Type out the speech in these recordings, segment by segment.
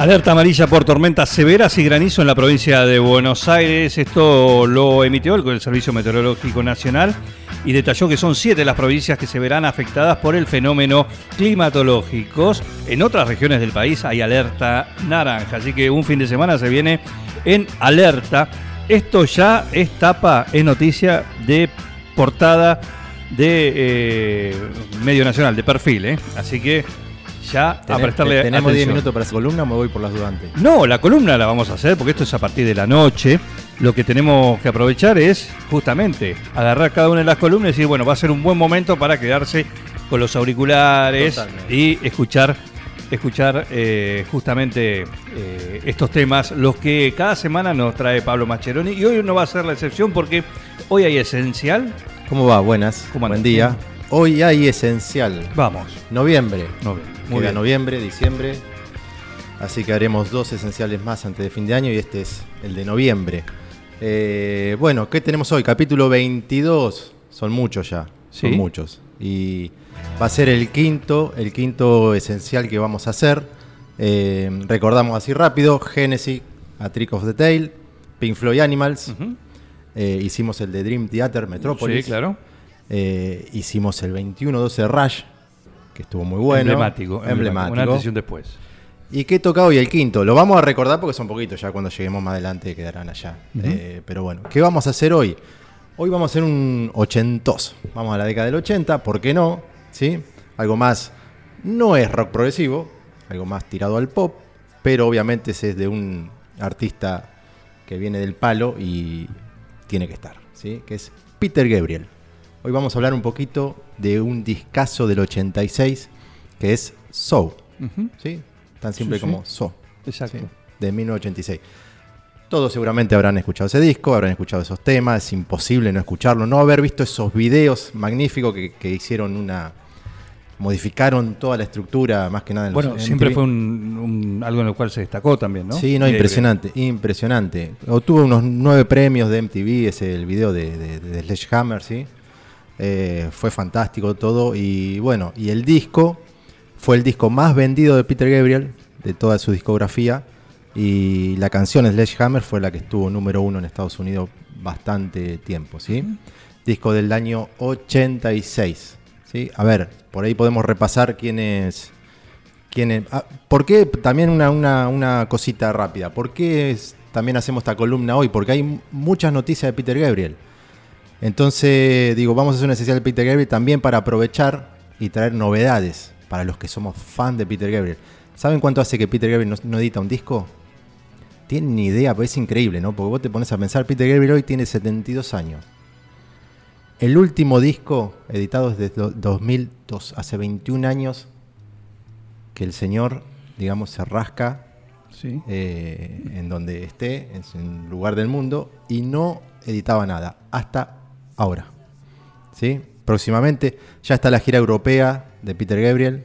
Alerta amarilla por tormentas severas y granizo en la provincia de Buenos Aires. Esto lo emitió el, Servicio Meteorológico Nacional y detalló que son siete las provincias que se verán afectadas por el fenómeno climatológico. En otras regiones del país hay alerta naranja, así que un fin de semana se viene en alerta. Esto ya es tapa, es noticia de portada de eh, Medio Nacional, de perfil, ¿eh? así que ya a prestarle ¿Tenemos 10 atención. minutos para esa columna o me voy por las dudas antes? No, la columna la vamos a hacer porque esto es a partir de la noche. Lo que tenemos que aprovechar es justamente agarrar cada una de las columnas y decir, bueno, va a ser un buen momento para quedarse con los auriculares Totalmente. y escuchar, escuchar eh, justamente eh, estos temas, los que cada semana nos trae Pablo Mascheroni. Y hoy no va a ser la excepción porque hoy hay esencial. ¿Cómo va? Buenas. ¿Cómo Buen día. Hoy hay esencial. Vamos. Noviembre. No, bien, muy bien. noviembre, diciembre. Así que haremos dos esenciales más antes de fin de año y este es el de noviembre. Eh, bueno, ¿qué tenemos hoy? Capítulo 22. Son muchos ya. Son muchos. Y va a ser el quinto, el quinto esencial que vamos a hacer. Eh, recordamos así rápido: Genesis, A Trick of the Tail, Pink Floyd Animals. Eh, hicimos el de Dream Theater Metropolis. Sí, claro. Hicimos el 21-12 Rush, que estuvo muy bueno. emblemático, Emblemático. Un antes y un después. ¿Y qué toca hoy el quinto? Lo vamos a recordar porque son poquitos, ya cuando lleguemos más adelante quedarán allá. Eh, pero bueno, ¿qué vamos a hacer hoy? Hoy vamos a hacer un ochentoso. Vamos a la década del 80, ¿por qué no? ¿Sí? Algo más, no es rock progresivo, algo más tirado al pop, pero obviamente ese es de un artista que viene del palo y tiene que estar, ¿sí? Que es Peter Gabriel. Hoy vamos a hablar un poquito de un discazo del 86 que es So. Ujú. ¿sí? Tan simple Sí, sí. como So. Exacto. ¿sí? De 1986. Todos seguramente habrán escuchado ese disco, habrán escuchado esos temas, es imposible no escucharlo, no haber visto esos videos magníficos que, que hicieron una... modificaron toda la estructura, más que nada en los Bueno, MTV. siempre fue un, un- algo en lo cual se destacó también, ¿no? Sí, no, impresionante, impresionante. Obtuvo unos nueve premios de MTV, ese el video de, de, de Sledgehammer, ¿sí? Eh, fue fantástico todo. Y bueno, y el disco fue el disco más vendido de Peter Gabriel, de toda su discografía. Y la canción Sledgehammer fue la que estuvo número uno en Estados Unidos bastante tiempo, ¿sí? Disco del año 86, ¿sí? A ver, por ahí podemos repasar quiénes... quiénes ah, ¿Por qué? También una, una- una cosita rápida. ¿Por qué es- también hacemos esta columna hoy? Porque hay muchas noticias de Peter Gabriel. Entonces, digo, vamos a hacer un especial de Peter Gabriel también para aprovechar y traer novedades para los que somos fan de Peter Gabriel. ¿Saben cuánto hace que Peter Gabriel no, no edita un disco? Tienen ni idea, pero es increíble, ¿no? Porque vos te pones a pensar, Peter Gabriel hoy tiene 72 años. El último disco editado es desde do- 2002, hace 21 años que el señor, digamos, se rasca Sí. eh, en donde esté, en lugar del mundo, y no editaba nada, hasta ahora. ¿Sí? Próximamente ya está la gira europea de Peter Gabriel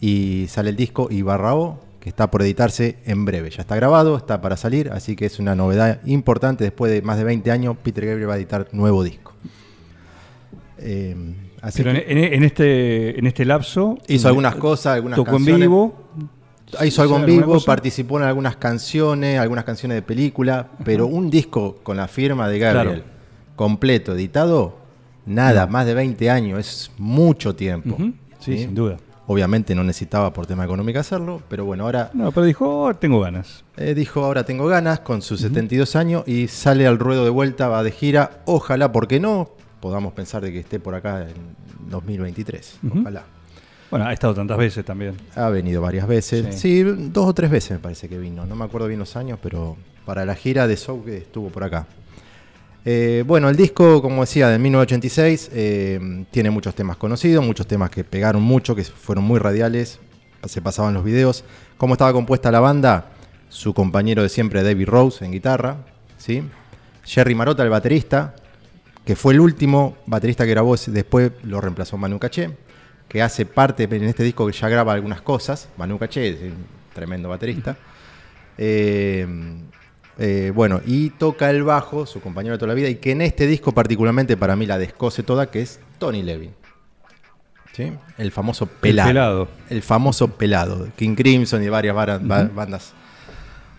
y sale el disco Ibarrao, que está por editarse en breve. Ya está grabado, está para salir, así que es una novedad importante. Después de más de 20 años, Peter Gabriel va a editar nuevo disco. Eh, así Pero en, que en- en este, en este lapso. hizo algunas cosas, algunas Tocó en canciones. vivo. Hizo algo en ¿alguna vivo, participó en algunas canciones, algunas canciones de película, pero un disco con la firma de Gabriel, Claro. Completo, editado, nada, más de 20 años, es mucho tiempo. Sí, sin duda. Obviamente no necesitaba por tema económico hacerlo, pero bueno, ahora No, pero dijo, "Oh, tengo ganas. eh, dijo, ahora tengo ganas con sus 72 años y sale al ruedo de vuelta, va de gira, ojalá, porque no, podamos pensar de que esté por acá en 2023, Ujú. ojalá. Bueno, ha estado tantas veces también. Ha venido varias veces. Sí. Sí. dos o tres veces me parece que vino. No me acuerdo bien los años, pero para la gira de Show que estuvo por acá. Eh, bueno, el disco, como decía, de 1986, eh, tiene muchos temas conocidos, muchos temas que pegaron mucho, que fueron muy radiales. se pasaban los videos. ¿Cómo estaba compuesta la banda? Su compañero de siempre, David Rose, en guitarra. ¿sí? Jerry Marotta, el baterista, que fue el último baterista que grabó, después lo reemplazó Manu Caché, que hace parte en este disco que ya graba algunas cosas. Manu Caché es un tremendo baterista. Eh, eh, bueno, y toca el bajo, su compañero de toda la vida, y que en este disco particularmente para mí la descose toda, que es Tony Levin. ¿Sí? El famoso pelado. El pelado. El famoso pelado. King Crimson y varias bandas,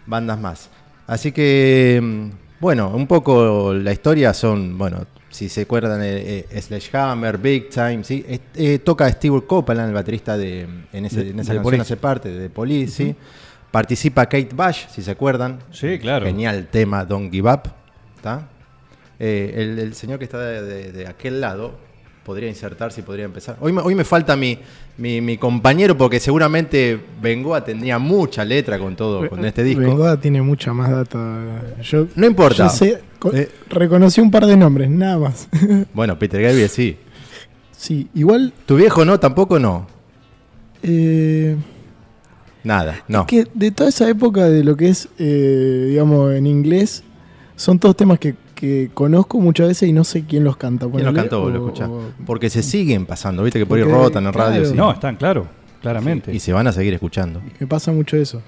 bandas más. Así que, mm, bueno, un poco la historia son, bueno, si se acuerdan, eh, eh, Sledgehammer, Big Time, ¿sí? Es- eh, toca Steve Copeland, el baterista de, en, ese- De- en esa de canción Police. hace parte de Police, ¿sí? Participa Kate Bush, si se acuerdan. Sí, claro. Genial tema, Don't Give Up. ¿está? Eh, el, el señor que está de, de- de aquel lado podría insertarse y podría empezar. Hoy me, hoy me falta mi, mi, mi compañero porque seguramente Bengoa tendría mucha letra con todo, con este disco. Bengoa tiene mucha más data. Yo, No importa. yo sé, co- Eh. reconocí un par de nombres, nada más. Bueno, Peter Gabriel sí. sí, igual. ¿Tu viejo no? ¿Tampoco no? eh, Nada, no. que de toda esa época de lo que es, eh, digamos, en inglés, son todos temas que, que conozco muchas veces y no sé quién los canta. ¿Quién lo ponele, cantó? o- Lo escuchás. Porque se siguen pasando, viste que por ahí rotan en radio. sí. No, están claro, claramente. Y se van a seguir escuchando. Me pasa mucho eso.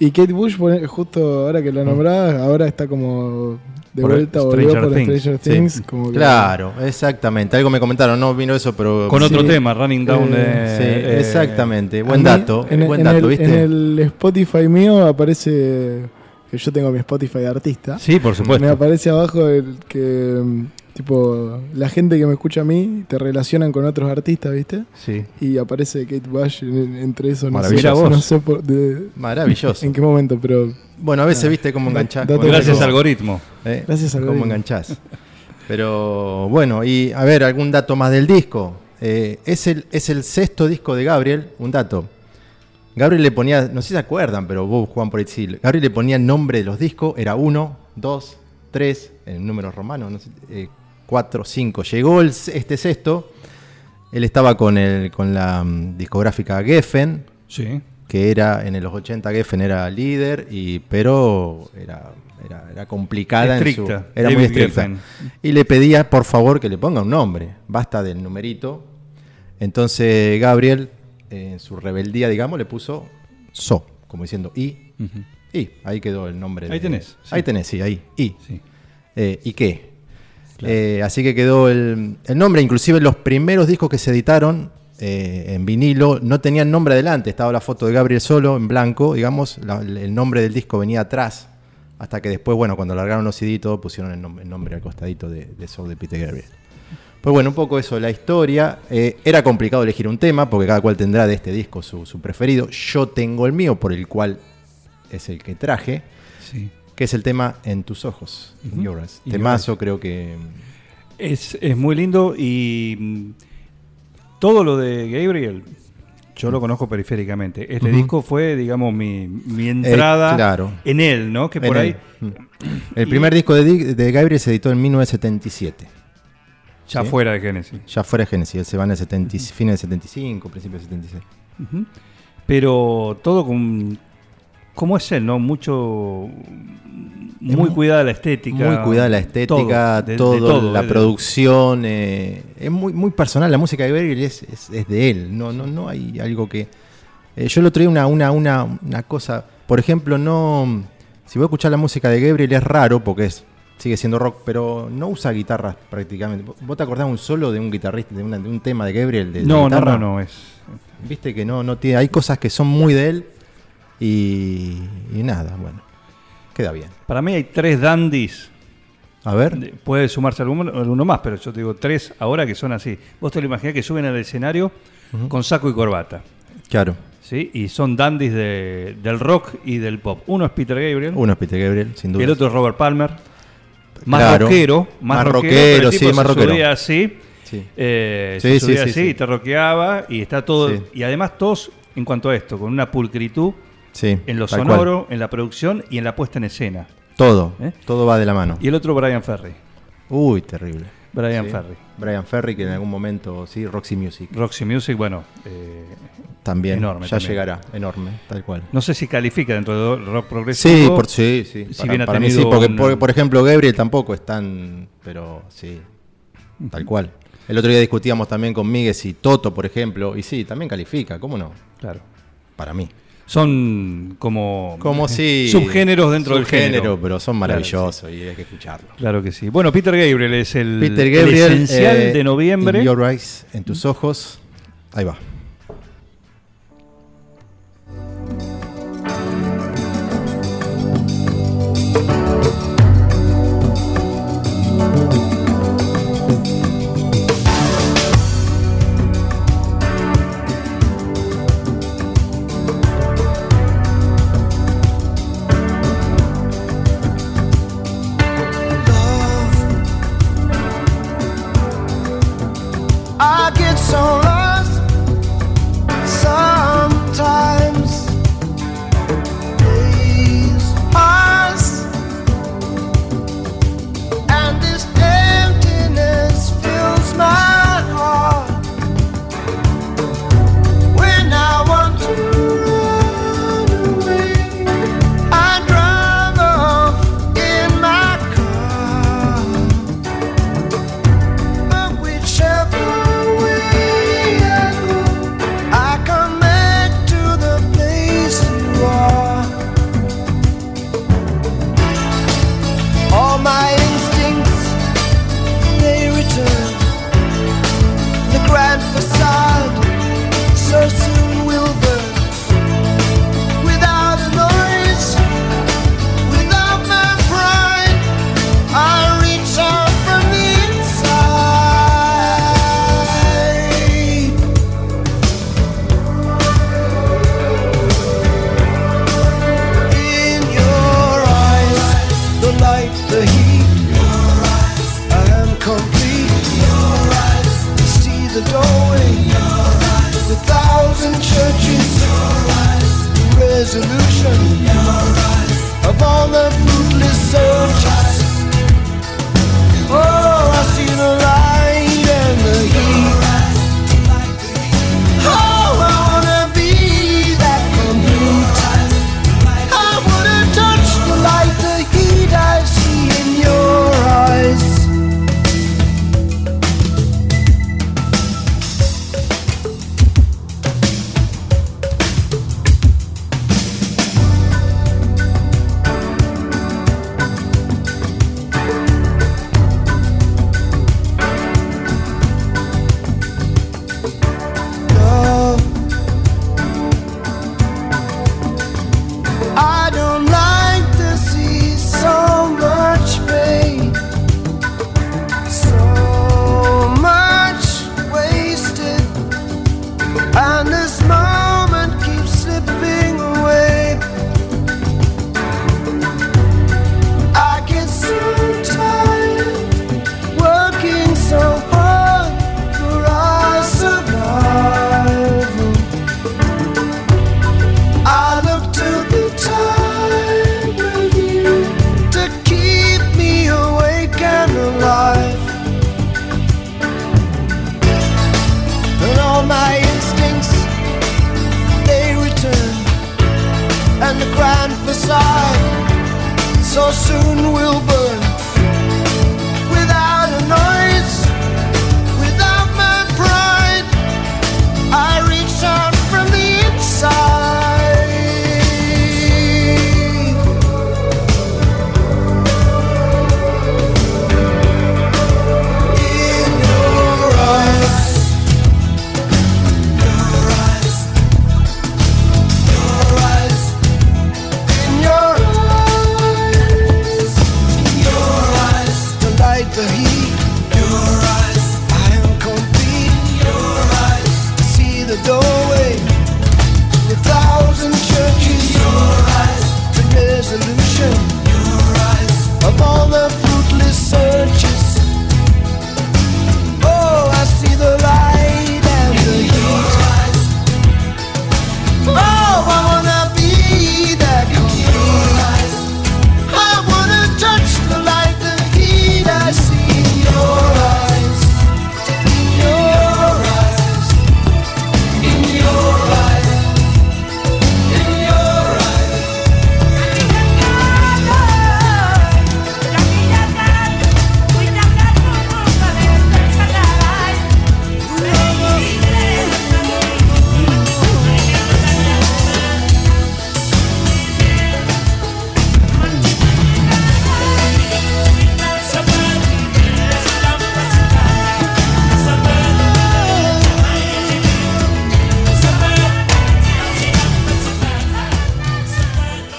Y Kate Bush, justo ahora que la nombrás, ahora está como de Por vuelta, volvió Stranger por Things. Stranger Sí. Things. Como que- Claro, exactamente. Algo me comentaron, no vino eso, pero. Con otro Sí. tema, Running Down. Eh, eh, Sí, eh, exactamente. Buen mí, dato, En, buen en dato, el, ¿viste? en el Spotify mío aparece que yo tengo mi Spotify de artista. Sí, por Me supuesto. aparece abajo el que tipo la gente que me escucha a mí te relacionan con otros artistas, ¿viste? Sí. Y aparece Kate Bush en- entre eso, no sé, Maravilloso. no sé por- de- Maravilloso. en qué momento, pero Bueno, a veces viste cómo enganchás. cómo- Gracias, Dato- algoritmo. ¿eh? Gracias, Cómo algoritmo. enganchás. Pero bueno, y a ver, algún dato más del disco. Eh, es, el, es el sexto disco de Gabriel, un dato. Gabriel le ponía, no sé si se acuerdan, pero vos, Juan, por ahí sí. Gabriel le ponía el nombre de los discos, era uno, dos, tres, en números romanos, no sé, eh, cuatro, cinco. Llegó el, este sexto, él estaba con, el, con la mm, discográfica Geffen, Sí. que era en los 80 Geffen era líder, y, pero era, era, era complicada en Estricta, su. Era David muy estricta. Geffen. Y le pedía, por favor, que le ponga un nombre. Basta del numerito. Entonces Gabriel, eh, en su rebeldía, digamos, le puso So, como diciendo I. Ujú. Y ahí quedó el nombre. Ahí de- tenés, sí. Ahí tenés, sí, ahí. I. Sí. Eh, ¿Y qué? Eh, así que quedó el, el nombre. Inclusive los primeros discos que se editaron eh, en vinilo no tenían nombre adelante. Estaba la foto de Gabriel solo en blanco, digamos. la- el nombre del disco venía atrás. Hasta que después, bueno, cuando largaron los CD y todo, pusieron el, nom- el nombre al costadito de, de Soul de Peter Gabriel. Pues bueno, un poco eso, la historia. Eh, era complicado elegir un tema, porque cada cual tendrá de este disco su, su preferido. Yo tengo el mío, por el cual es el que traje, Sí. Que es el tema En tus ojos, In Ujú. Your Eyes. In Temazo, creo que. Es, es muy lindo y mm, todo lo de Gabriel, yo lo conozco periféricamente. Este disco fue, digamos, mi, mi entrada claro. en él, ¿no? Que en por ahí, Mm. El Y- primer disco de, de Gabriel se editó en 1977. ya Sí. fuera de Genesis. Ya fuera de Genesis, él se va en el 70 fines del 75, principios del 76. Ujú. Pero todo con. ¿Cómo es él, no? Mucho. Muy cuidada la estética. Muy cuidada la estética, de- de todo, la de- producción. eh, es muy, muy personal. La música de Gabriel es, es- es de él. No, no, no hay algo que. eh, yo lo traía una, una, una, una cosa. Por ejemplo, no. Si voy a escuchar la música de Gabriel es raro porque es, sigue siendo rock, pero no usa guitarras prácticamente. ¿Vos te acordás un solo de un guitarrista, de, una- de un tema de Gabriel? De, de No, no, no, no, es. Viste que no, no tiene. Hay cosas que son muy de él y, y nada, bueno. Queda bien. Para mí hay tres dandies. A ver. De- Puede sumarse alguno, alguno más, pero yo te digo tres ahora que son así. Vos te lo imaginás que suben al escenario con saco y corbata. Claro. ¿sí? Y son dandies de- del rock y del pop. Uno es Peter Gabriel, Uno es Peter Gabriel, sin duda. el otro es Robert Palmer. Más Claro. rockero, más, Más rockero, sí, más se rockero. subía así, Sí. eh, Sí, se subía sí, así sí. y te rockeaba y está todo. Y además todos, en cuanto a esto, con una pulcritud Sí, en lo sonoro, en la producción y en la puesta en escena. Todo. ¿Eh? Todo va de la mano. Y el otro Brian Ferry. Uy, terrible. Brian Sí. Ferry. Brian Ferry, que en algún momento, sí, Roxy Music. Roxy Music, bueno, eh, También, Enorme ya también. llegará, enorme, tal cual. no sé si califica dentro de rock progresivo. Sí, por, sí, sí. Si para, bien ha para mí tenido sí, porque un- por, por ejemplo Gabriel tampoco es tan, pero sí, tal cual. El otro día discutíamos también con Miguel y Toto, por ejemplo, y sí, también califica, ¿cómo no? Claro. Para mí. Son como, Como si... subgéneros dentro del género. pero son Claro, maravillosos y hay que escucharlos. Claro que sí. Bueno, Peter Gabriel es el, Peter el Gabriel, esencial eh, de noviembre. In Your Eyes, en tus ojos. Ahí va.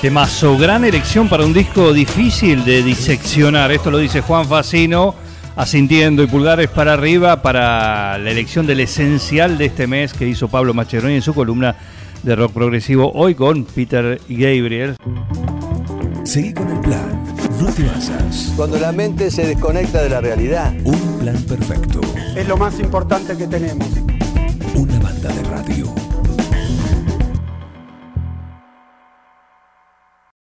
Temazo, gran elección para un disco difícil de diseccionar. Esto lo dice Juan Facino, asintiendo y pulgares para arriba para la elección del esencial de este mes que hizo Pablo Macheroni en su columna de rock progresivo, hoy con Peter Gabriel. Seguí con el plan. No te basas. Cuando la mente se desconecta de la realidad. Un plan perfecto. Es lo más importante que tenemos.